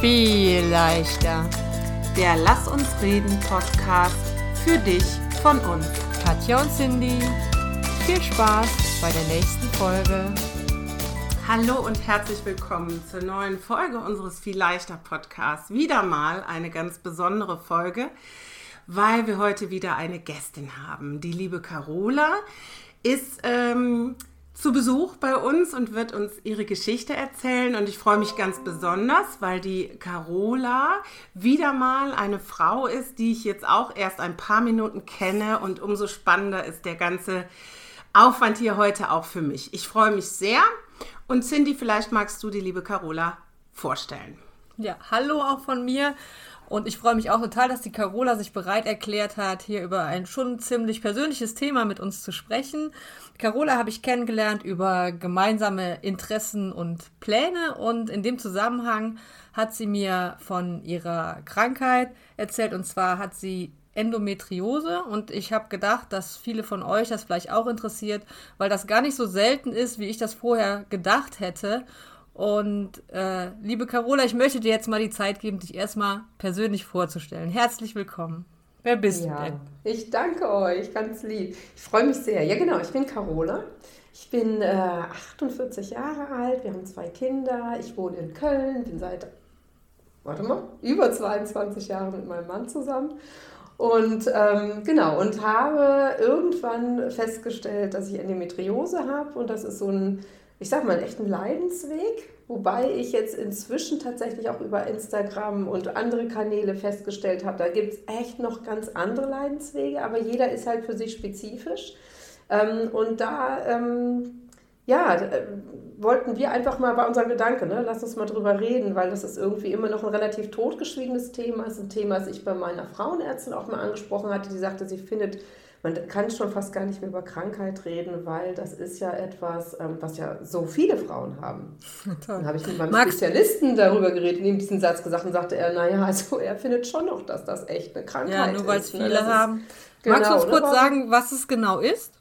viel leichter. Der Lass uns reden Podcast für dich von uns. Katja und Cindy, viel Spaß bei der nächsten Folge. Hallo und herzlich willkommen zur neuen Folge unseres Viel leichter Podcasts. Wieder mal eine ganz besondere Folge, weil wir heute wieder eine Gästin haben. Die liebe Carola ist ähm, zu Besuch bei uns und wird uns ihre Geschichte erzählen. Und ich freue mich ganz besonders, weil die Carola wieder mal eine Frau ist, die ich jetzt auch erst ein paar Minuten kenne. Und umso spannender ist der ganze Aufwand hier heute auch für mich. Ich freue mich sehr. Und Cindy, vielleicht magst du die liebe Carola vorstellen. Ja, hallo auch von mir. Und ich freue mich auch total, dass die Carola sich bereit erklärt hat, hier über ein schon ziemlich persönliches Thema mit uns zu sprechen. Carola habe ich kennengelernt über gemeinsame Interessen und Pläne und in dem Zusammenhang hat sie mir von ihrer Krankheit erzählt und zwar hat sie Endometriose und ich habe gedacht, dass viele von euch das vielleicht auch interessiert, weil das gar nicht so selten ist, wie ich das vorher gedacht hätte. Und äh, liebe Carola, ich möchte dir jetzt mal die Zeit geben, dich erstmal persönlich vorzustellen. Herzlich willkommen. Wer bist ja, du denn? Ich danke euch, ganz lieb. Ich freue mich sehr. Ja, genau, ich bin Carola. Ich bin äh, 48 Jahre alt, wir haben zwei Kinder. Ich wohne in Köln, bin seit, warte mal, über 22 Jahren mit meinem Mann zusammen. Und ähm, genau, und habe irgendwann festgestellt, dass ich Endometriose habe und das ist so ein ich sag mal, echten Leidensweg, wobei ich jetzt inzwischen tatsächlich auch über Instagram und andere Kanäle festgestellt habe, da gibt es echt noch ganz andere Leidenswege, aber jeder ist halt für sich spezifisch. Ähm, und da, ähm, ja, äh, wollten wir einfach mal bei unserem Gedanke, ne, lass uns mal drüber reden, weil das ist irgendwie immer noch ein relativ totgeschwiegenes Thema. Es ist ein Thema, das ich bei meiner Frauenärztin auch mal angesprochen hatte, die sagte, sie findet man kann schon fast gar nicht mehr über Krankheit reden, weil das ist ja etwas, ähm, was ja so viele Frauen haben. Dann habe ich mit meinem Max. Spezialisten darüber geredet, ihm diesen Satz gesagt und sagte er, naja, also er findet schon noch, dass das echt eine Krankheit ist. Ja, nur weil es ne? viele haben. Genau, Magst du uns kurz sagen, was es genau ist?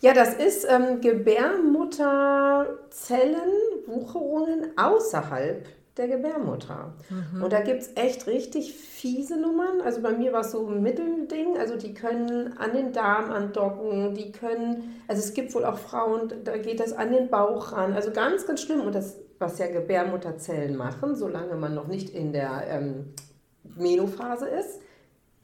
Ja, das ist ähm, Gebärmutterzellenwucherungen außerhalb der Gebärmutter. Mhm. Und da gibt es echt richtig fiese Nummern. Also bei mir war es so ein Mittelding. Also die können an den Darm andocken, die können, also es gibt wohl auch Frauen, da geht das an den Bauch ran. Also ganz, ganz schlimm. Und das, was ja Gebärmutterzellen machen, solange man noch nicht in der ähm, Menophase ist,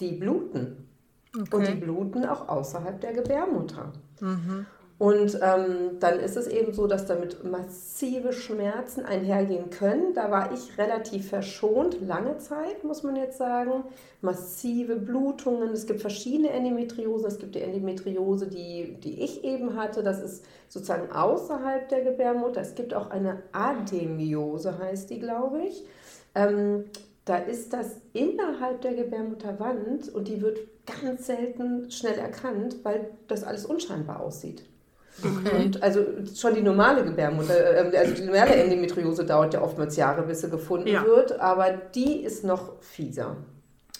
die bluten. Okay. Und die bluten auch außerhalb der Gebärmutter. Mhm. Und ähm, dann ist es eben so, dass damit massive Schmerzen einhergehen können. Da war ich relativ verschont, lange Zeit, muss man jetzt sagen. Massive Blutungen. Es gibt verschiedene Endometriose. Es gibt die Endometriose, die, die ich eben hatte. Das ist sozusagen außerhalb der Gebärmutter. Es gibt auch eine Ademiose, heißt die, glaube ich. Ähm, da ist das innerhalb der Gebärmutterwand und die wird ganz selten schnell erkannt, weil das alles unscheinbar aussieht. Okay. Und also schon die normale Gebärmutter, äh, also die normale Endometriose dauert ja oftmals Jahre, bis sie gefunden ja. wird, aber die ist noch fieser.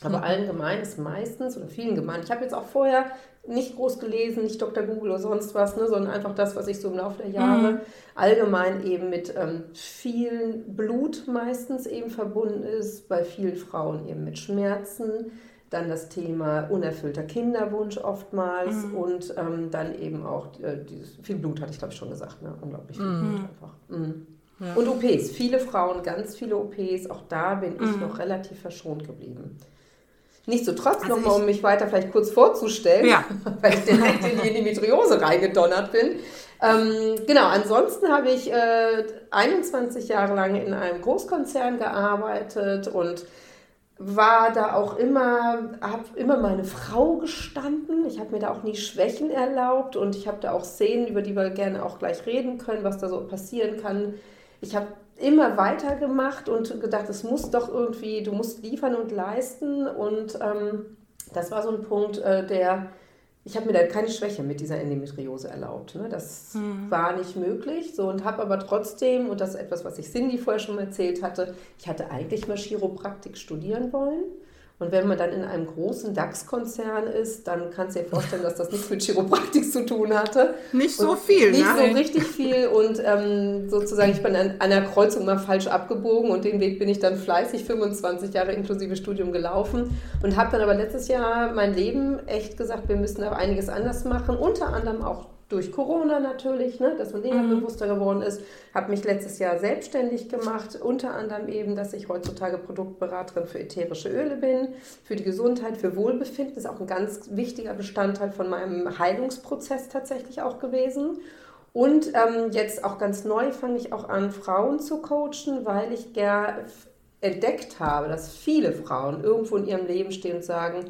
Aber mhm. allen gemein ist meistens oder vielen gemein. Ich habe jetzt auch vorher nicht groß gelesen, nicht Dr. Google oder sonst was, ne, sondern einfach das, was ich so im Laufe der Jahre mhm. allgemein eben mit ähm, viel Blut meistens eben verbunden ist, bei vielen Frauen eben mit Schmerzen dann das Thema unerfüllter Kinderwunsch oftmals mhm. und ähm, dann eben auch äh, dieses, viel Blut, hatte ich glaube ich schon gesagt, ne? unglaublich viel mhm. Blut einfach. Mhm. Ja. Und OPs, viele Frauen, ganz viele OPs, auch da bin ich mhm. noch relativ verschont geblieben. Nichtsdestotrotz also nochmal, um mich weiter vielleicht kurz vorzustellen, ja. weil ich direkt in die Endometriose reingedonnert bin. Ähm, genau, ansonsten habe ich äh, 21 Jahre lang in einem Großkonzern gearbeitet und war da auch immer, habe immer meine Frau gestanden. Ich habe mir da auch nie Schwächen erlaubt und ich habe da auch Szenen, über die wir gerne auch gleich reden können, was da so passieren kann. Ich habe immer weitergemacht und gedacht, es muss doch irgendwie, du musst liefern und leisten und ähm, das war so ein Punkt, äh, der ich habe mir da keine Schwäche mit dieser Endometriose erlaubt. Ne? Das mhm. war nicht möglich. So, und habe aber trotzdem, und das ist etwas, was ich Cindy vorher schon erzählt hatte, ich hatte eigentlich mal Chiropraktik studieren wollen Und wenn man dann in einem großen DAX-Konzern ist, dann kannst du dir vorstellen, dass das nichts mit Chiropraktik zu tun hatte. Nicht so viel, Nicht ne? so richtig viel. Und ähm, sozusagen, ich bin an einer Kreuzung mal falsch abgebogen und den Weg bin ich dann fleißig 25 Jahre inklusive Studium gelaufen und habe dann aber letztes Jahr mein Leben echt gesagt, wir müssen aber einiges anders machen. Unter anderem auch durch Corona natürlich, ne, dass man Dinge mhm. bewusster geworden ist. Habe mich letztes Jahr selbstständig gemacht, unter anderem eben, dass ich heutzutage Produktberaterin für ätherische Öle bin, für die Gesundheit, für Wohlbefinden. Das ist auch ein ganz wichtiger Bestandteil von meinem Heilungsprozess tatsächlich auch gewesen. Und ähm, jetzt auch ganz neu fange ich auch an, Frauen zu coachen, weil ich gern entdeckt habe, dass viele Frauen irgendwo in ihrem Leben stehen und sagen,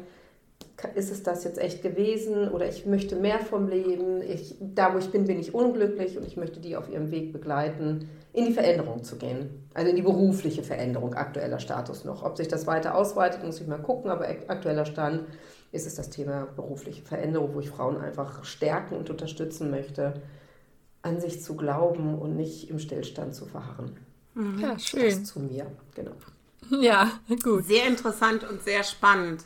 ist es das jetzt echt gewesen oder ich möchte mehr vom Leben, ich, da wo ich bin, bin ich unglücklich und ich möchte die auf ihrem Weg begleiten, in die Veränderung zu gehen. Also in die berufliche Veränderung, aktueller Status noch. Ob sich das weiter ausweitet, muss ich mal gucken, aber aktueller Stand ist es das Thema berufliche Veränderung, wo ich Frauen einfach stärken und unterstützen möchte, an sich zu glauben und nicht im Stillstand zu verharren. Mhm. Ja, schön. Das zu mir, genau. Ja, gut. Sehr interessant und sehr spannend.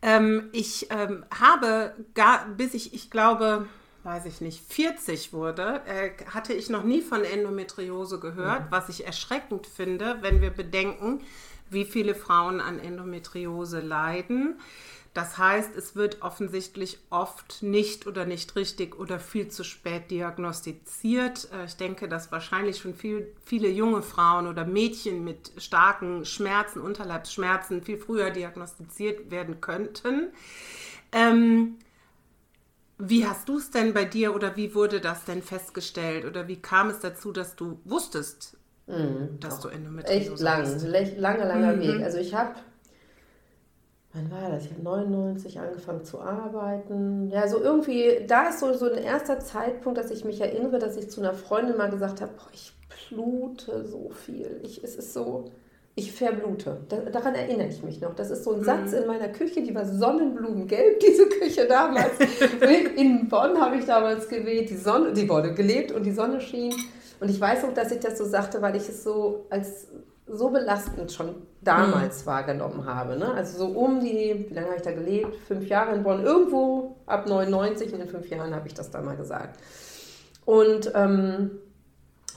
Ähm, ich ähm, habe, gar, bis ich, ich glaube, weiß ich nicht, 40 wurde, äh, hatte ich noch nie von Endometriose gehört, mhm. was ich erschreckend finde, wenn wir bedenken, wie viele Frauen an Endometriose leiden. Das heißt, es wird offensichtlich oft nicht oder nicht richtig oder viel zu spät diagnostiziert. Äh, ich denke, dass wahrscheinlich schon viel, viele junge Frauen oder Mädchen mit starken Schmerzen, Unterleibsschmerzen viel früher diagnostiziert werden könnten. Ähm, wie hast du es denn bei dir oder wie wurde das denn festgestellt oder wie kam es dazu, dass du wusstest, mhm, dass du Endometriose echt lang, hast? Echt lang, langer, langer mhm. Weg. Also ich habe wann war das? Ich habe 99 angefangen zu arbeiten. Ja, so irgendwie, da ist so, so ein erster Zeitpunkt, dass ich mich erinnere, dass ich zu einer Freundin mal gesagt habe, boah, ich blute so viel. Ich, es ist so, ich verblute. Da, daran erinnere ich mich noch. Das ist so ein Satz mhm. in meiner Küche, die war Sonnenblumengelb, diese Küche damals. in Bonn habe ich damals gewählt, die Sonne, die wurde gelebt und die Sonne schien. Und ich weiß auch, dass ich das so sagte, weil ich es so als so belastend schon damals mhm. wahrgenommen habe. Ne? Also so um die, wie lange habe ich da gelebt? Fünf Jahre in Bonn, irgendwo ab 99, in den fünf Jahren habe ich das da mal gesagt. Und ähm,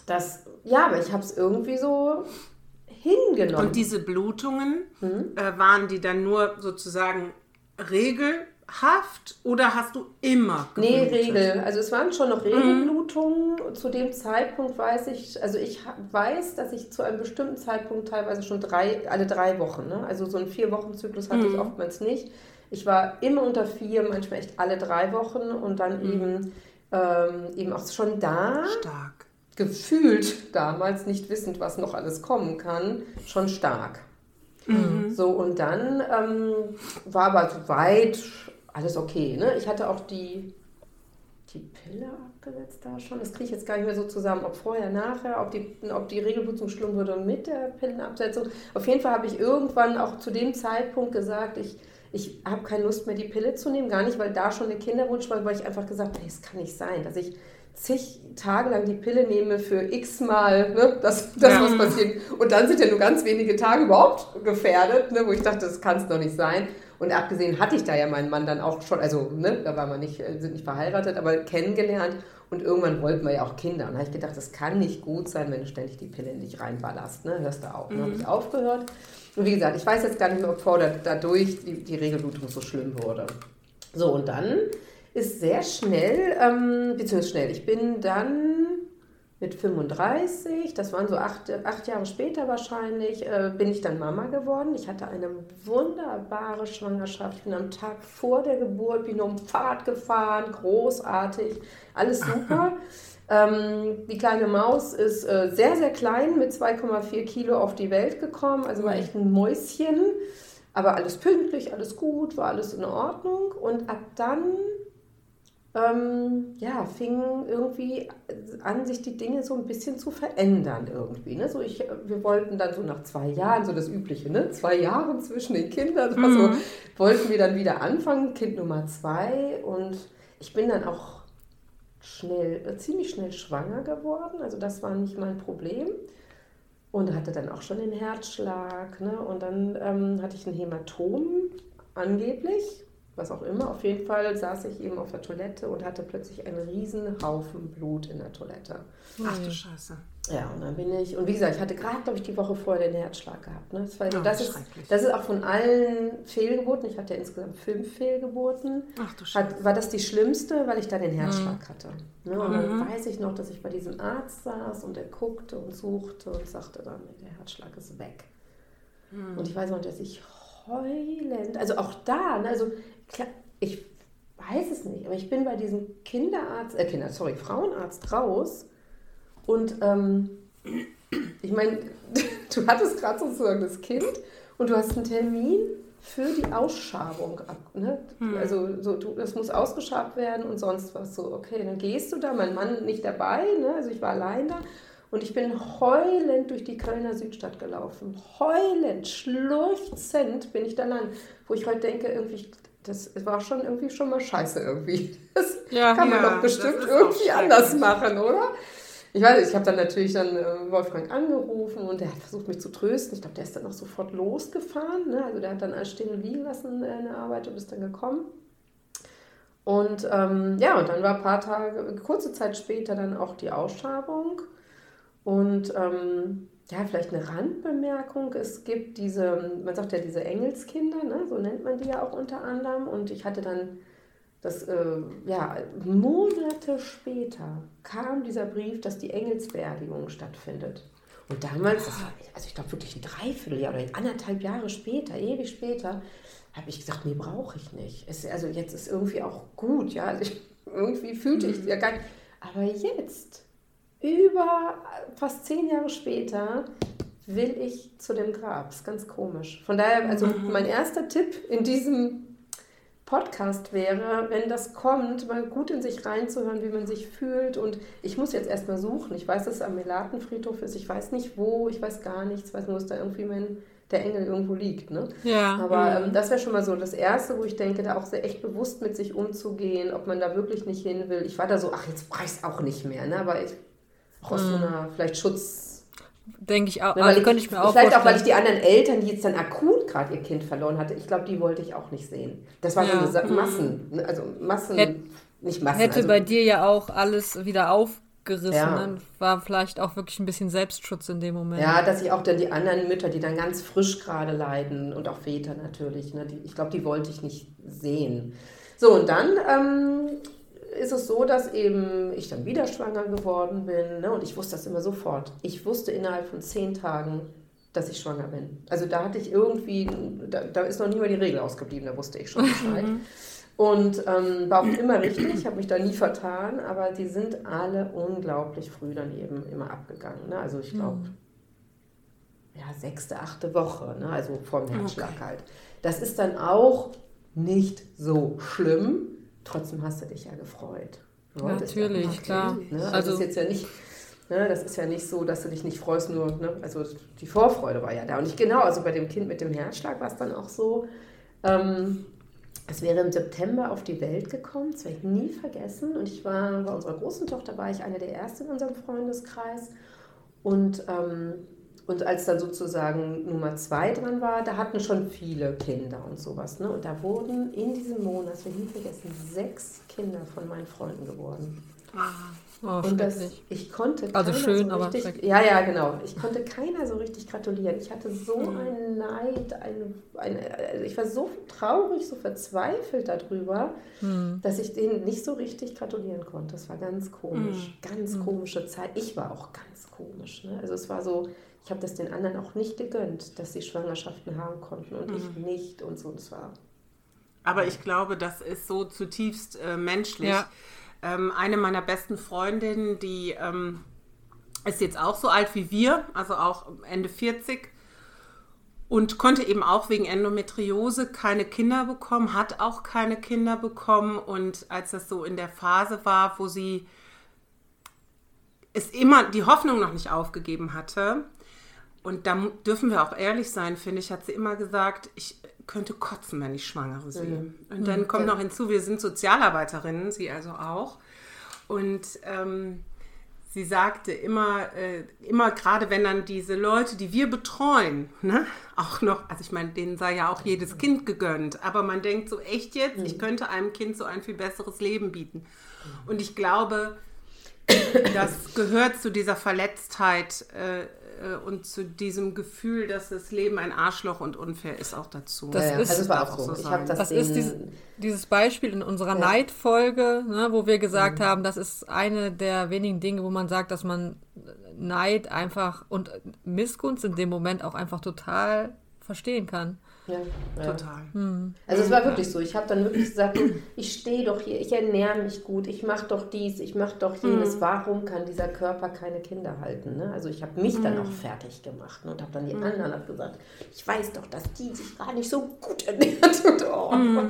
das, ja, aber ich habe es irgendwie so hingenommen. Und diese Blutungen, mhm. äh, waren die dann nur sozusagen Regel Haft oder hast du immer geblutet? Nee, Regel. Also es waren schon noch Regelblutungen. Mhm. Zu dem Zeitpunkt weiß ich, also ich weiß, dass ich zu einem bestimmten Zeitpunkt teilweise schon drei, alle drei Wochen, ne? also so einen Vier-Wochen-Zyklus hatte mhm. ich oftmals nicht. Ich war immer unter vier, manchmal echt alle drei Wochen und dann mhm. eben, ähm, eben auch schon da. Stark. Gefühlt damals, nicht wissend, was noch alles kommen kann, schon stark. Mhm. So, und dann ähm, war aber so weit alles okay. Ne? Ich hatte auch die, die Pille abgesetzt da schon. Das kriege ich jetzt gar nicht mehr so zusammen, ob vorher, nachher, ob die, ob die Regelblutung schlimm wurde mit der Pillenabsetzung. Auf jeden Fall habe ich irgendwann auch zu dem Zeitpunkt gesagt, ich, ich habe keine Lust mehr, die Pille zu nehmen. Gar nicht, weil da schon eine Kinderwunsch war, weil ich einfach gesagt habe, es kann nicht sein, dass ich zig Tage lang die Pille nehme für x Mal, ne, das, das ja. muss passieren. Und dann sind ja nur ganz wenige Tage überhaupt gefährdet, ne, wo ich dachte, das kann es doch nicht sein. Und abgesehen hatte ich da ja meinen Mann dann auch schon, also ne, da waren wir nicht, äh, sind nicht verheiratet, aber kennengelernt. Und irgendwann wollten wir ja auch Kinder. Und da habe ich gedacht, das kann nicht gut sein, wenn du ständig die Pille in dich reinballerst. Ne? Hörst du auf. Dann mhm. habe ich aufgehört. Und wie gesagt, ich weiß jetzt gar nicht mehr, ob vor dadurch die, die Regelblutung so schlimm wurde. So, und dann ist sehr schnell, ähm, beziehungsweise schnell, ich bin dann mit 35, das waren so acht, acht Jahre später wahrscheinlich, äh, bin ich dann Mama geworden. Ich hatte eine wunderbare Schwangerschaft. Ich bin am Tag vor der Geburt, bin um Fahrrad gefahren, großartig, alles super. ähm, die kleine Maus ist äh, sehr, sehr klein, mit 2,4 Kilo auf die Welt gekommen, also war echt ein Mäuschen. Aber alles pünktlich, alles gut, war alles in Ordnung. Und ab dann ähm, ja, fingen irgendwie an, sich die Dinge so ein bisschen zu verändern irgendwie. Ne? So ich, wir wollten dann so nach zwei Jahren, so das Übliche, ne? zwei Jahre zwischen den Kindern, mhm. so, wollten wir dann wieder anfangen, Kind Nummer zwei. Und ich bin dann auch schnell, ziemlich schnell schwanger geworden. Also das war nicht mein Problem. und hatte dann auch schon den Herzschlag. Ne? Und dann ähm, hatte ich ein Hämatom, angeblich, was auch immer. Auf jeden Fall saß ich eben auf der Toilette und hatte plötzlich einen riesen Haufen Blut in der Toilette. Ach du Scheiße. Ja, und dann bin ich, und wie gesagt, ich hatte gerade, glaube ich, die Woche vorher den Herzschlag gehabt. Ne? Das, war, Oh, das, ist, das ist auch von allen Fehlgeburten, ich hatte ja insgesamt fünf Fehlgeburten, Ach du Scheiße. hat, war das die schlimmste, weil ich da den Herzschlag hatte. Ne? Und dann weiß ich noch, dass ich bei diesem Arzt saß und er guckte und suchte und sagte dann, der Herzschlag ist weg. Und ich weiß noch, dass ich heulend, also auch da, ne, also ich weiß es nicht, aber ich bin bei diesem Kinderarzt, äh Kinder, sorry, Frauenarzt raus und ähm, ich meine, du hattest gerade sozusagen das Kind und du hast einen Termin für die Ausschabung ab. Ne? Also so, du, das muss ausgeschabt werden und sonst was. So, okay, dann gehst du da, mein Mann nicht dabei, ne? also ich war allein da. Und ich bin heulend durch die Kölner Südstadt gelaufen. Heulend, schluchzend bin ich da lang. Wo ich heute denke, irgendwie, das war schon irgendwie schon mal scheiße irgendwie. Das Ja. kann man Ja, doch bestimmt irgendwie anders machen, oder? Ich weiß ich habe dann natürlich dann äh, Wolfgang angerufen und der hat versucht, mich zu trösten. Ich glaube, der ist dann auch sofort losgefahren. Ne? Also der hat dann alles stehen und liegen lassen äh, in der Arbeit und ist dann gekommen. Und ähm, ja, und dann war ein paar Tage, kurze Zeit später dann auch die Ausschabung. Und ähm, ja, vielleicht eine Randbemerkung. Es gibt diese, man sagt ja diese Engelskinder, ne? so nennt man die ja auch unter anderem. Und ich hatte dann das, äh, ja, Monate später kam dieser Brief, dass die Engelsbeerdigung stattfindet. Und damals, war, also ich glaube wirklich ein Dreivierteljahr oder anderthalb Jahre später, ewig später, habe ich gesagt, nee, brauche ich nicht. Es, also jetzt ist irgendwie auch gut, ja. Also ich, irgendwie fühlte ich es ja gar nicht. Aber jetzt, über fast zehn Jahre später, will ich zu dem Grab. Das ist ganz komisch. Von daher, also mein erster Tipp in diesem Podcast wäre, wenn das kommt, mal gut in sich reinzuhören, wie man sich fühlt. Und ich muss jetzt erstmal suchen. Ich weiß, dass es am Melatenfriedhof ist. Ich weiß nicht wo, ich weiß gar nichts. Ich weiß nur, dass da irgendwie mein, der Engel irgendwo liegt. Ne? Ja. Aber ähm, das wäre schon mal so das Erste, wo ich denke, da auch sehr echt bewusst mit sich umzugehen, ob man da wirklich nicht hin will. Ich war da so, ach, jetzt brauche ich es auch nicht mehr. Ne? Aber ich, auch aus so einer vielleicht Schutz. Denke ich auch. Weil Also ich, könnte ich mir auch vielleicht auch, weil ich vorstellen. die anderen Eltern, die jetzt dann akut gerade ihr Kind verloren hatte, ich glaube, die wollte ich auch nicht sehen. Das war so Ja. eine Sa- Massen, ne, also Massen, Hätt- nicht Massen. Hätte also, bei dir ja auch alles wieder aufgerissen. Ja. Ne? War vielleicht auch wirklich ein bisschen Selbstschutz in dem Moment. Ja, dass ich auch dann die anderen Mütter, die dann ganz frisch gerade leiden und auch Väter natürlich, ne, die, ich glaube, die wollte ich nicht sehen. So, und dann ähm, ist es so, dass eben ich dann wieder schwanger geworden bin ne, und ich wusste das immer sofort. Ich wusste innerhalb von zehn Tagen, dass ich schwanger bin. Also da hatte ich irgendwie, da, da ist noch nie mal die Regel ausgeblieben, da wusste ich schon Bescheid. Und ähm, war auch immer richtig, ich habe mich da nie vertan, aber die sind alle unglaublich früh dann eben immer abgegangen. Ne? Also ich glaube, ja, sechste, achte Woche, ne? also vor dem Herzschlag halt. Das ist dann auch nicht so schlimm, trotzdem hast du dich ja gefreut. Ja Natürlich, ein klar. Ne? Also, Also- das ist jetzt ja nicht, ne? das ist ja nicht so, dass du dich nicht freust, nur, ne? also die Vorfreude war ja da. Und nicht genau, also bei dem Kind mit dem Herzschlag war es dann auch so, ähm, es wäre im September auf die Welt gekommen, das werde ich nie vergessen. Und ich war bei unserer großen Tochter, war ich eine der ersten in unserem Freundeskreis. Und, ähm, und als dann sozusagen Nummer zwei dran war, da hatten schon viele Kinder und sowas. Ne? Und da wurden in diesem Monat, das werde ich nie vergessen, sechs Kinder von meinen Freunden geworden. Oh, Und das, ich konnte Also keiner schön, so richtig. Ja, ja, genau. Ich konnte keiner so richtig gratulieren. Ich hatte so Mhm. einen Neid, eine, eine, also ich war so traurig, so verzweifelt darüber, Mhm. dass ich denen nicht so richtig gratulieren konnte. Das war ganz komisch, ganz Mhm. komische Zeit. Ich war auch ganz komisch. Ne? Also es war so, ich habe das den anderen auch nicht gegönnt, dass sie Schwangerschaften haben konnten und ich Mhm. nicht und so. Das war Aber ich glaube, das ist so zutiefst äh, menschlich. Ja. Ähm, eine meiner besten Freundinnen, die ähm, ist jetzt auch so alt wie wir, also auch Ende 40 und konnte eben auch wegen Endometriose keine Kinder bekommen, hat auch keine Kinder bekommen und als das so in der Phase war, wo sie es immer die Hoffnung noch nicht aufgegeben hatte, und da dürfen wir auch ehrlich sein, finde ich, hat sie immer gesagt, ich könnte kotzen, wenn ich Schwangere sehe. Und dann kommt noch hinzu, wir sind Sozialarbeiterinnen, sie also auch. Und ähm, sie sagte immer, äh, immer gerade wenn dann diese Leute, die wir betreuen, ne, auch noch, also ich meine, denen sei ja auch jedes Kind gegönnt, aber man denkt so echt jetzt, ich könnte einem Kind so ein viel besseres Leben bieten. Und ich glaube, das gehört zu dieser Verletztheit äh, und zu diesem Gefühl, dass das Leben ein Arschloch und unfair ist, auch dazu. Das Ja, ist, also es war auch so. so Ich sein. habe das, das ist dieses, dieses Beispiel in unserer Ja. Neidfolge, ne, wo wir gesagt Mhm. haben, das ist eine der wenigen Dinge, wo man sagt, dass man Neid einfach und Missgunst in dem Moment auch einfach total verstehen kann. Ja, ja. Total. Also es war wirklich so. Ich habe dann wirklich gesagt, ich stehe doch hier, ich ernähre mich gut, ich mache doch dies, ich mache doch jenes. Warum kann dieser Körper keine Kinder halten? Ne? Also ich habe mich dann auch fertig gemacht ne? und habe dann die anderen hab gesagt, ich weiß doch, dass die sich gar nicht so gut ernährt. Und, oh.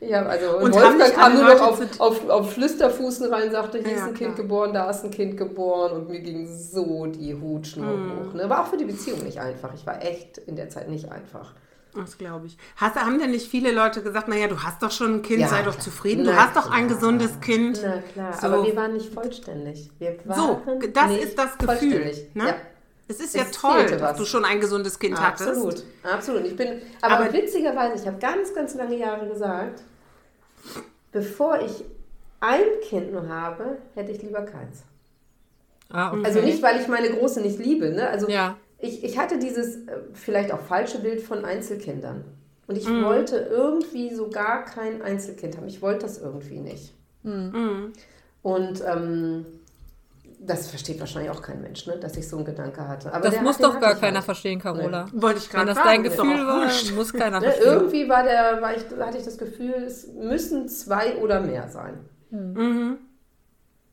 ja, also und Wolfgang nicht kam nur noch auf, auf, auf Flüsterfußen rein, sagte, hier Ja, ist ein Kind klar. geboren, da ist ein Kind geboren und mir ging so die Hutschnur hoch. Ne? War auch für die Beziehung nicht einfach. Ich war echt in der Zeit nicht einfach. Das glaube ich. Hast, haben denn nicht viele Leute gesagt, naja, du hast doch schon ein Kind, Ja, sei doch klar. zufrieden, du Na hast doch ein klar. gesundes Kind. Na klar, So. aber wir waren nicht vollständig. Wir So, waren das nicht ist das Gefühl. Ne? Ja. Es ist ja Es toll, fehlte dass was. du schon ein gesundes Kind Absolut, hattest. absolut. Ich bin, aber, Aber- witzigerweise, ich habe ganz, ganz lange Jahre gesagt, bevor ich ein Kind nur habe, hätte ich lieber keins. Ah, okay. Also nicht, weil ich meine Große nicht liebe. Ne? Also Ja. Ich, ich hatte dieses äh, vielleicht auch falsche Bild von Einzelkindern. Und ich Mhm. wollte irgendwie so gar kein Einzelkind haben. Ich wollte das irgendwie nicht. Mhm. Und ähm, das versteht wahrscheinlich auch kein Mensch, ne? dass ich so einen Gedanke hatte. Aber Das der muss hat- doch gar keiner halt. verstehen, Carola. Wollte ich Wenn gerade das sagen. dein Gefühl auch war, muss keiner Ne, verstehen. irgendwie war der, war ich, hatte ich das Gefühl, es müssen zwei oder mehr sein.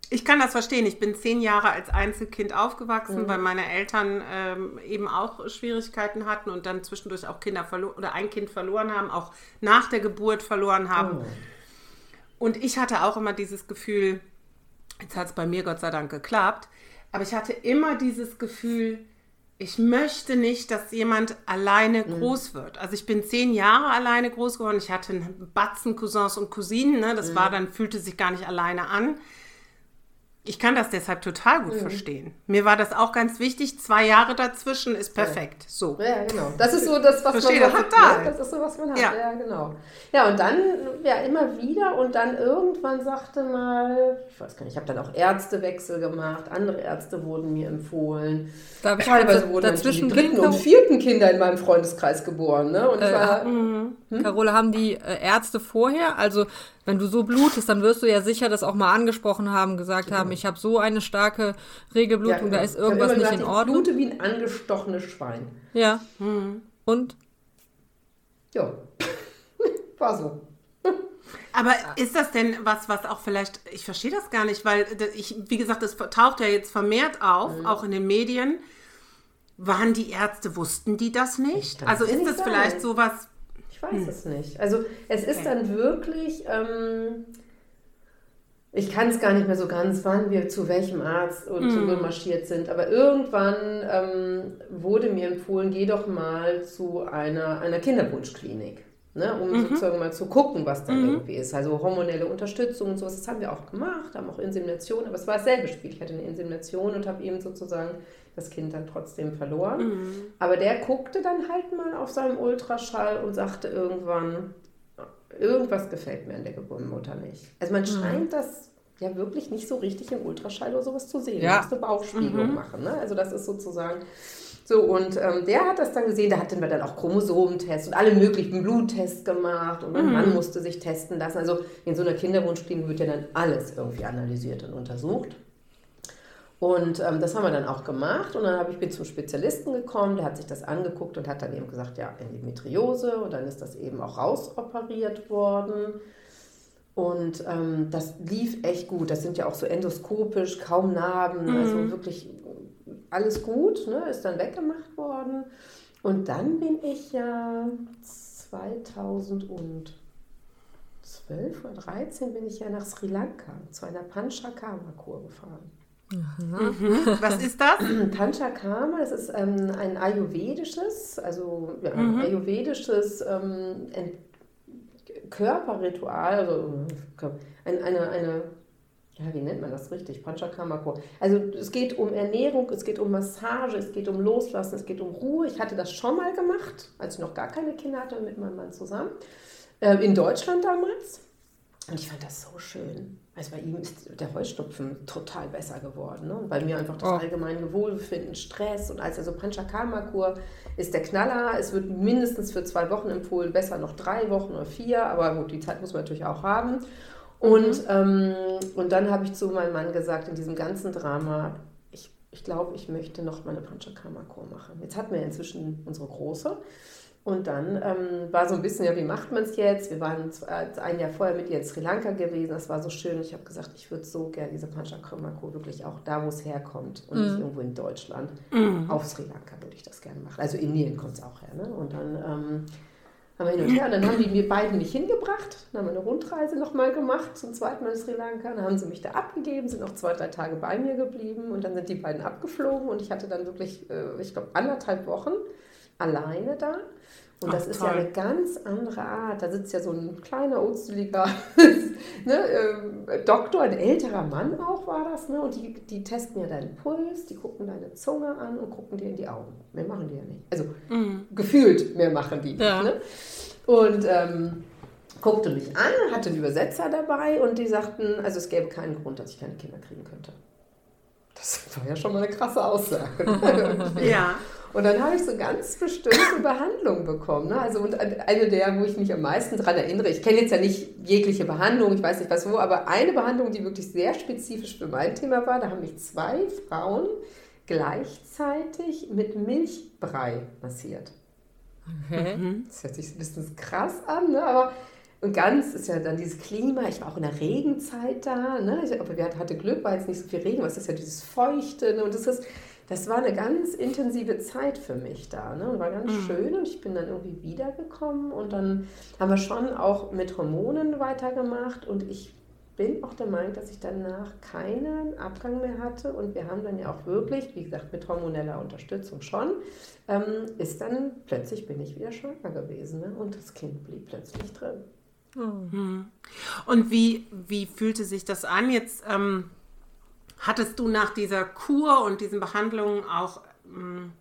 Ich kann das verstehen. Ich bin zehn Jahre als Einzelkind aufgewachsen, Mhm. weil meine Eltern ähm, eben auch Schwierigkeiten hatten und dann zwischendurch auch Kinder verloren oder ein Kind verloren haben, auch nach der Geburt verloren haben. Oh. Und ich hatte auch immer dieses Gefühl, jetzt hat es bei mir Gott sei Dank geklappt, aber ich hatte immer dieses Gefühl, ich möchte nicht, dass jemand alleine groß wird. Also ich bin zehn Jahre alleine groß geworden. Ich hatte einen Batzen Cousins und Cousinen. Ne? Das war dann, fühlte sich gar nicht alleine an. Ich kann das deshalb total gut verstehen. Mir war das auch ganz wichtig. Zwei Jahre dazwischen ist perfekt. So. Ja, genau. Das ist so das, was Verstehe man das hat. total. Ne? Das ist so, was man hat. Ja. Ja. genau. Ja, und dann ja immer wieder und dann irgendwann sagte mal, ich weiß gar nicht, ich habe dann auch Ärztewechsel gemacht, andere Ärzte wurden mir empfohlen. Darf ich Teilweise wurden dann schon die dazwischen dritten und vierten Kinder in meinem Freundeskreis geboren. Ne? Und Äh, war, Mhm. Carola, haben die äh, Ärzte vorher, also wenn du so blutest, dann wirst du ja sicher das auch mal angesprochen haben, gesagt haben, ich habe so eine starke Regelblutung, genau. da ist irgendwas nicht gesagt, in Ordnung. Ich blute wie ein angestochenes Schwein. Ja. Mhm. Und? Ja, war so. Aber ist das denn was, was auch vielleicht, ich verstehe das gar nicht, weil ich, wie gesagt, das taucht ja jetzt vermehrt auf, Mhm. auch in den Medien. Waren die Ärzte, wussten die das nicht? kann's Also ist das vielleicht sowas, Ich weiß es nicht. Also es ist dann wirklich, ähm, ich kann es gar nicht mehr so ganz, wann wir zu welchem Arzt und so marschiert sind, aber irgendwann ähm, wurde mir empfohlen, geh doch mal zu einer, einer Kinderwunschklinik. Ne, um sozusagen mal zu gucken, was da irgendwie ist. Also hormonelle Unterstützung und sowas, das haben wir auch gemacht, haben auch Insemination, aber es war dasselbe Spiel. Ich hatte eine Insemination und habe eben sozusagen das Kind dann trotzdem verloren. Aber der guckte dann halt mal auf seinem Ultraschall und sagte irgendwann, irgendwas gefällt mir an der Gebärmutter nicht. Also man scheint das ja wirklich nicht so richtig im Ultraschall oder sowas zu sehen. Ja. Du musst eine Bauchspiegelung machen. Ne? Also das ist sozusagen so. Und ähm, der hat das dann gesehen, da hatten wir dann auch Chromosomentests und alle möglichen Bluttests gemacht und mein Mann musste sich testen lassen. Also in so einer Kinderwunschklinik wird ja dann alles irgendwie analysiert und untersucht. Und ähm, das haben wir dann auch gemacht und dann habe ich bin zum Spezialisten gekommen, der hat sich das angeguckt und hat dann eben gesagt, ja, Endometriose und dann ist das eben auch rausoperiert worden. Und ähm, das lief echt gut. Das sind ja auch so endoskopisch, kaum Narben, also wirklich alles gut, ne? ist dann weggemacht worden. Und dann bin ich ja 2012 oder 13 bin ich ja nach Sri Lanka zu einer Panchakarma-Kur gefahren. was ist das? Panchakarma, das ist ähm, ein ayurvedisches, also ja, ein ayurvedisches ähm, Körperritual, also ein, eine, eine ja, wie nennt man das richtig? Panchakarma-Kur. Also es geht um Ernährung, es geht um Massage, es geht um Loslassen, es geht um Ruhe. Ich hatte das schon mal gemacht, als ich noch gar keine Kinder hatte, mit meinem Mann zusammen. Äh, in Deutschland damals. Und ich fand das so schön. Also bei ihm ist der Heuschnupfen total besser geworden. Ne? Und bei mir einfach das oh. allgemeine Wohlbefinden, Stress und als also Panchakarma-Kur ist der Knaller. Es wird mindestens für zwei Wochen empfohlen, besser noch drei Wochen oder vier, aber gut, die Zeit muss man natürlich auch haben. Und, mhm. ähm, und dann habe ich zu meinem Mann gesagt, in diesem ganzen Drama, ich, ich glaube, ich möchte noch mal eine Panchakarma-Kur machen. Jetzt hatten wir inzwischen unsere große. Und dann ähm, war so ein bisschen, ja, wie macht man es jetzt? Wir waren ein Jahr vorher mit ihr in Sri Lanka gewesen, das war so schön. Ich habe gesagt, ich würde so gerne diese Panchakarma-Kur wirklich auch da, wo es herkommt und mhm. nicht irgendwo in Deutschland. Mhm. Auf Sri Lanka würde ich das gerne machen. Also in Indien kommt es auch her. Ne? Und dann ähm, haben wir hin und her und dann haben die mir beiden mich hingebracht. Dann haben wir eine Rundreise nochmal gemacht, zum zweiten Mal in Sri Lanka. Dann haben sie mich da abgegeben, sind noch zwei, drei Tage bei mir geblieben und dann sind die beiden abgeflogen und ich hatte dann wirklich, äh, ich glaube, anderthalb Wochen alleine da. Und das Ach, ist toll. ja eine ganz andere Art. Da sitzt ja so ein kleiner, unzüliger ne, äh, Doktor, ein älterer Mann auch war das. Ne? Und die, die testen ja deinen Puls, die gucken deine Zunge an und gucken dir in die Augen. Mehr machen die ja nicht. Also mhm. gefühlt mehr machen die ja. nicht. Ne? Und ähm, guckte mich an, hatte einen Übersetzer dabei und die sagten, also es gäbe keinen Grund, dass ich keine Kinder kriegen könnte. Das war ja schon mal eine krasse Aussage. ja. Und dann habe ich so ganz bestimmte Behandlungen bekommen. Ne? Also und eine der, wo ich mich am meisten daran erinnere, ich kenne jetzt ja nicht jegliche Behandlung, ich weiß nicht was wo, aber eine Behandlung, die wirklich sehr spezifisch für mein Thema war, da haben mich zwei Frauen gleichzeitig mit Milchbrei massiert. Okay. Mhm. Das hört sich ein bisschen krass an, ne? aber und ganz ist ja dann dieses Klima. Ich war auch in der Regenzeit da. Ne? Ich, aber wir hatte Glück, war jetzt nicht so viel Regen, aber es ist ja dieses Feuchte. Ne? Und das ist, das war eine ganz intensive Zeit für mich da. Ne? Und war ganz mhm. schön und ich bin dann irgendwie wiedergekommen und dann haben wir schon auch mit Hormonen weitergemacht und ich bin auch der Meinung, dass ich danach keinen Abgang mehr hatte und wir haben dann ja auch wirklich, wie gesagt, mit hormoneller Unterstützung schon, ähm, ist dann plötzlich bin ich wieder schwanger gewesen ne? und das Kind blieb plötzlich drin. Mhm. Und wie, wie fühlte sich das an jetzt? Ähm Hattest du nach dieser Kur und diesen Behandlungen auch ähm,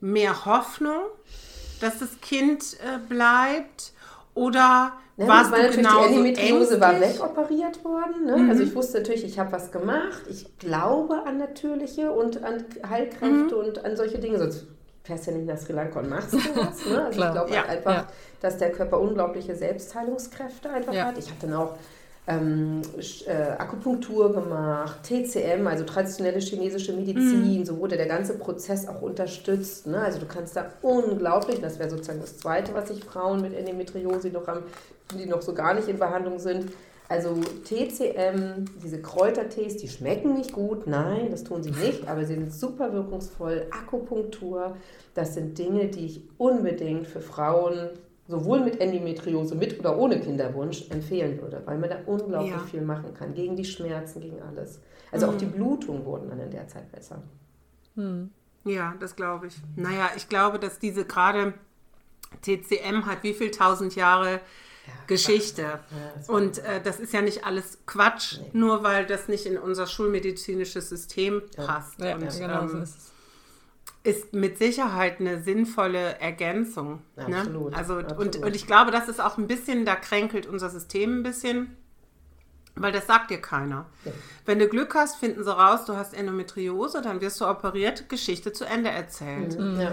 mehr Hoffnung, dass das Kind äh, bleibt? Oder ja, warst war du natürlich die Endometriose war wegoperiert worden. Ne? Mhm. Also ich wusste natürlich, ich habe was gemacht. Ich glaube an natürliche und an Heilkräfte mhm. und an solche Dinge. Sonst fährst du ja nicht nach Sri Lanka und machst sowas. Ne? Also ich glaube ja, einfach, ja. dass der Körper unglaubliche Selbstheilungskräfte einfach ja. hat. Ich habe dann auch ähm, äh, Akupunktur gemacht, TCM, also traditionelle chinesische Medizin, mhm. so wurde der ganze Prozess auch unterstützt. Ne? Also du kannst da unglaublich, das wäre sozusagen das Zweite, was sich Frauen mit Endometriose noch haben, die noch so gar nicht in Behandlung sind. Also TCM, diese Kräutertees, die schmecken nicht gut, nein, das tun sie nicht, aber sie sind super wirkungsvoll. Akupunktur, das sind Dinge, die ich unbedingt für Frauen sowohl mit Endometriose, mit oder ohne Kinderwunsch, empfehlen würde, weil man da unglaublich ja. viel machen kann, gegen die Schmerzen, gegen alles. Also mhm. auch die Blutungen wurden dann in der Zeit besser. Mhm. Ja, das glaube ich. Naja, ich glaube, dass diese gerade TCM hat wie viel tausend Jahre ja, Geschichte. Ja, und äh, das ist ja nicht alles Quatsch, nee. nur weil das nicht in unser schulmedizinisches System passt. Ja, und, genau ähm, so ist es ist mit Sicherheit eine sinnvolle Ergänzung. Ne? Absolut. Ne? Also, absolut. Und, und ich glaube, das ist auch ein bisschen, da kränkelt unser System ein bisschen, weil das sagt dir keiner. Ja. Wenn du Glück hast, finden sie raus, du hast Endometriose, dann wirst du operiert, Geschichte zu Ende erzählt. Mhm. Ja.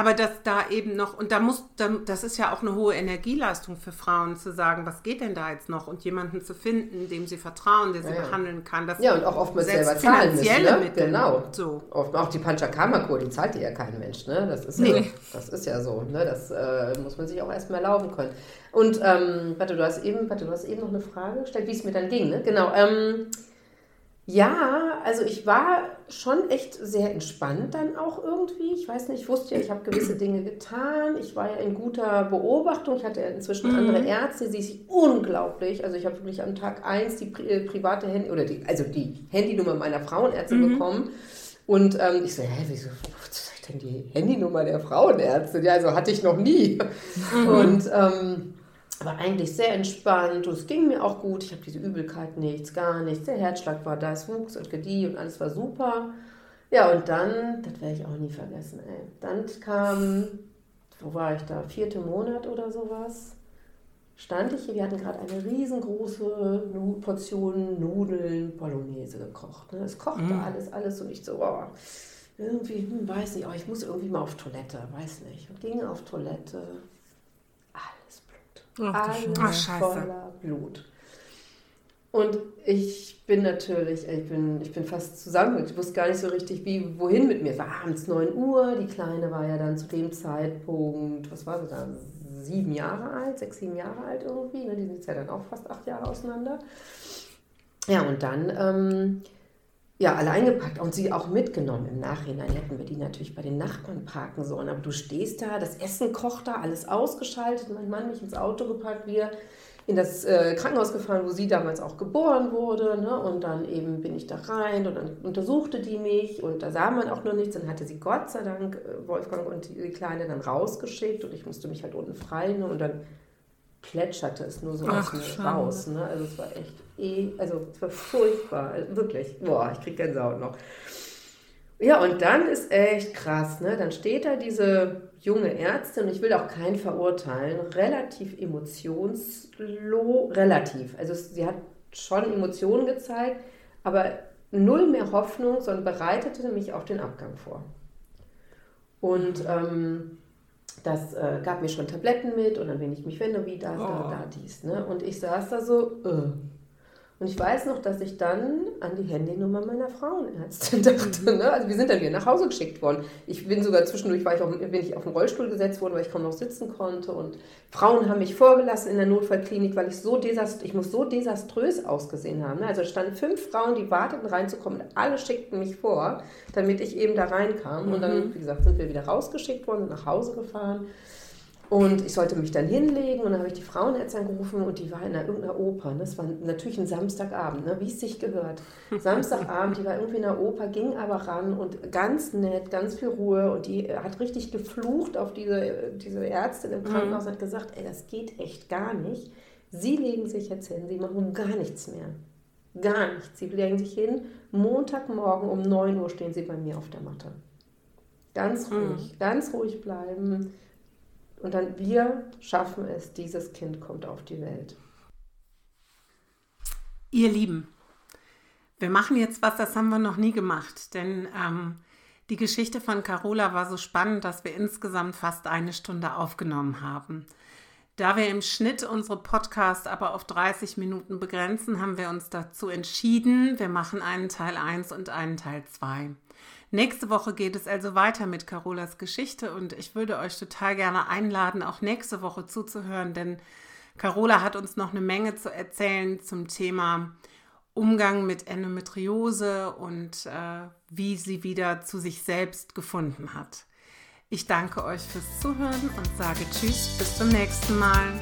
Aber dass da eben noch, und da muss, das ist ja auch eine hohe Energieleistung für Frauen, zu sagen, was geht denn da jetzt noch? Und jemanden zu finden, dem sie vertrauen, der sie ja, behandeln kann. Das ja, und auch oftmals selber zahlen müssen. Ne? Mittel. Genau. So. Oft, auch die Panchakarma-Kur, die zahlt dir ja kein Mensch. Ne? Das, ist nee. ja, das ist ja so. Ne? Das äh, muss man sich auch erstmal erlauben können. Und, ähm, warte, du hast eben, warte, du hast eben noch eine Frage gestellt, wie es mir dann ging. Ne? Genau. Ähm, ja, also ich war schon echt sehr entspannt dann auch irgendwie. Ich weiß nicht, ich wusste ja, ich habe gewisse Dinge getan. Ich war ja in guter Beobachtung. Ich hatte inzwischen mhm. andere Ärzte, die sich unglaublich, also ich habe wirklich am Tag 1 die pri äh, private Handy oder die, also die Handynummer meiner Frauenärztin mhm. bekommen. Und ähm, ich so, hä, wieso, was ist denn die Handynummer der Frauenärztin? Ja, also hatte ich noch nie. Mhm. Und ähm, war eigentlich sehr entspannt und es ging mir auch gut. Ich habe diese Übelkeit nichts, gar nichts. Der Herzschlag war da, es wuchs und gedieh und alles war super. Ja, und dann, das werde ich auch nie vergessen, ey. Dann kam, wo war ich da, vierte Monat oder sowas, stand ich hier, wir hatten gerade eine riesengroße Portion Nudeln Bolognese gekocht. Ne? Es kochte mm. alles, alles und ich so, oh, irgendwie, hm, weiß nicht, oh, ich muss irgendwie mal auf Toilette, weiß nicht. Und ging auf Toilette, Alles Ach, voller Blut. Und ich bin natürlich, ich bin, ich bin fast zusammen. Ich wusste gar nicht so richtig, wie, wohin mit mir. Es war abends 9 Uhr. Die Kleine war ja dann zu dem Zeitpunkt, was war sie dann? Sieben Jahre alt, sechs, sieben Jahre alt irgendwie. Ne? Die sind jetzt ja dann auch fast acht Jahre auseinander. Ja, und dann ähm, ja, alle eingepackt und sie auch mitgenommen. Im Nachhinein hätten wir die natürlich bei den Nachbarn parken sollen. Aber du stehst da, das Essen kocht da, alles ausgeschaltet. Mein Mann mich ins Auto gepackt, wir in das äh, Krankenhaus gefahren, wo sie damals auch geboren wurde. Ne? Und dann eben bin ich da rein und dann untersuchte die mich und da sah man auch noch nichts. Dann hatte sie Gott sei Dank äh, Wolfgang und die Kleine dann rausgeschickt und ich musste mich halt unten frei ne? und dann plätscherte es nur so Ach, aus mir raus. Ne? Also es war echt eh, also es war furchtbar, also wirklich. Boah, ich krieg Gänsehaut noch. Ja, und dann ist echt krass, ne? Dann steht da diese junge Ärztin, und ich will auch keinen verurteilen, relativ emotionslos, relativ. Also sie hat schon Emotionen gezeigt, aber null mehr Hoffnung, sondern bereitete mich auf den Abgang vor. Und ähm, das äh, gab mir schon Tabletten mit und dann, wenn ich mich wende, wie da, oh. da, da, dies. Ne? Und ich saß da so, äh. Und ich weiß noch, dass ich dann an die Handynummer meiner Frauenärztin dachte. Ne? Also wir sind dann wieder nach Hause geschickt worden. Ich bin sogar zwischendurch, war ich auf, bin ich auf den Rollstuhl gesetzt worden, weil ich kaum noch sitzen konnte. Und Frauen haben mich vorgelassen in der Notfallklinik, weil ich so desast ich muss so desaströs ausgesehen haben. Ne? Also es standen fünf Frauen, die warteten reinzukommen. Alle schickten mich vor, damit ich eben da reinkam. Mhm. Und dann, mhm. wie gesagt, sind wir wieder rausgeschickt worden und nach Hause gefahren. Und ich sollte mich dann hinlegen und dann habe ich die Frauenärztin angerufen und die war in irgendeiner Oper. Das war natürlich ein Samstagabend, ne, wie es sich gehört. Samstagabend, die war irgendwie in der Oper, ging aber ran und ganz nett, ganz viel Ruhe und die hat richtig geflucht auf diese, diese Ärztin im Krankenhaus und hat gesagt, ey, das geht echt gar nicht. Sie legen sich jetzt hin, sie machen gar nichts mehr. Gar nichts. Sie legen sich hin, Montagmorgen um 9 Uhr stehen sie bei mir auf der Matte. Ganz ruhig, mhm. ganz ruhig bleiben und dann wir schaffen es, dieses Kind kommt auf die Welt. Ihr Lieben, wir machen jetzt was, das haben wir noch nie gemacht, denn ähm, die Geschichte von Carola war so spannend, dass wir insgesamt fast eine Stunde aufgenommen haben. Da wir im Schnitt unsere Podcast aber auf 30 Minuten begrenzen, haben wir uns dazu entschieden, wir machen einen Teil 1 und einen Teil 2. Nächste Woche geht es also weiter mit Carolas Geschichte und ich würde euch total gerne einladen, auch nächste Woche zuzuhören, denn Carola hat uns noch eine Menge zu erzählen zum Thema Umgang mit Endometriose und äh, wie sie wieder zu sich selbst gefunden hat. Ich danke euch fürs Zuhören und sage Tschüss, bis zum nächsten Mal.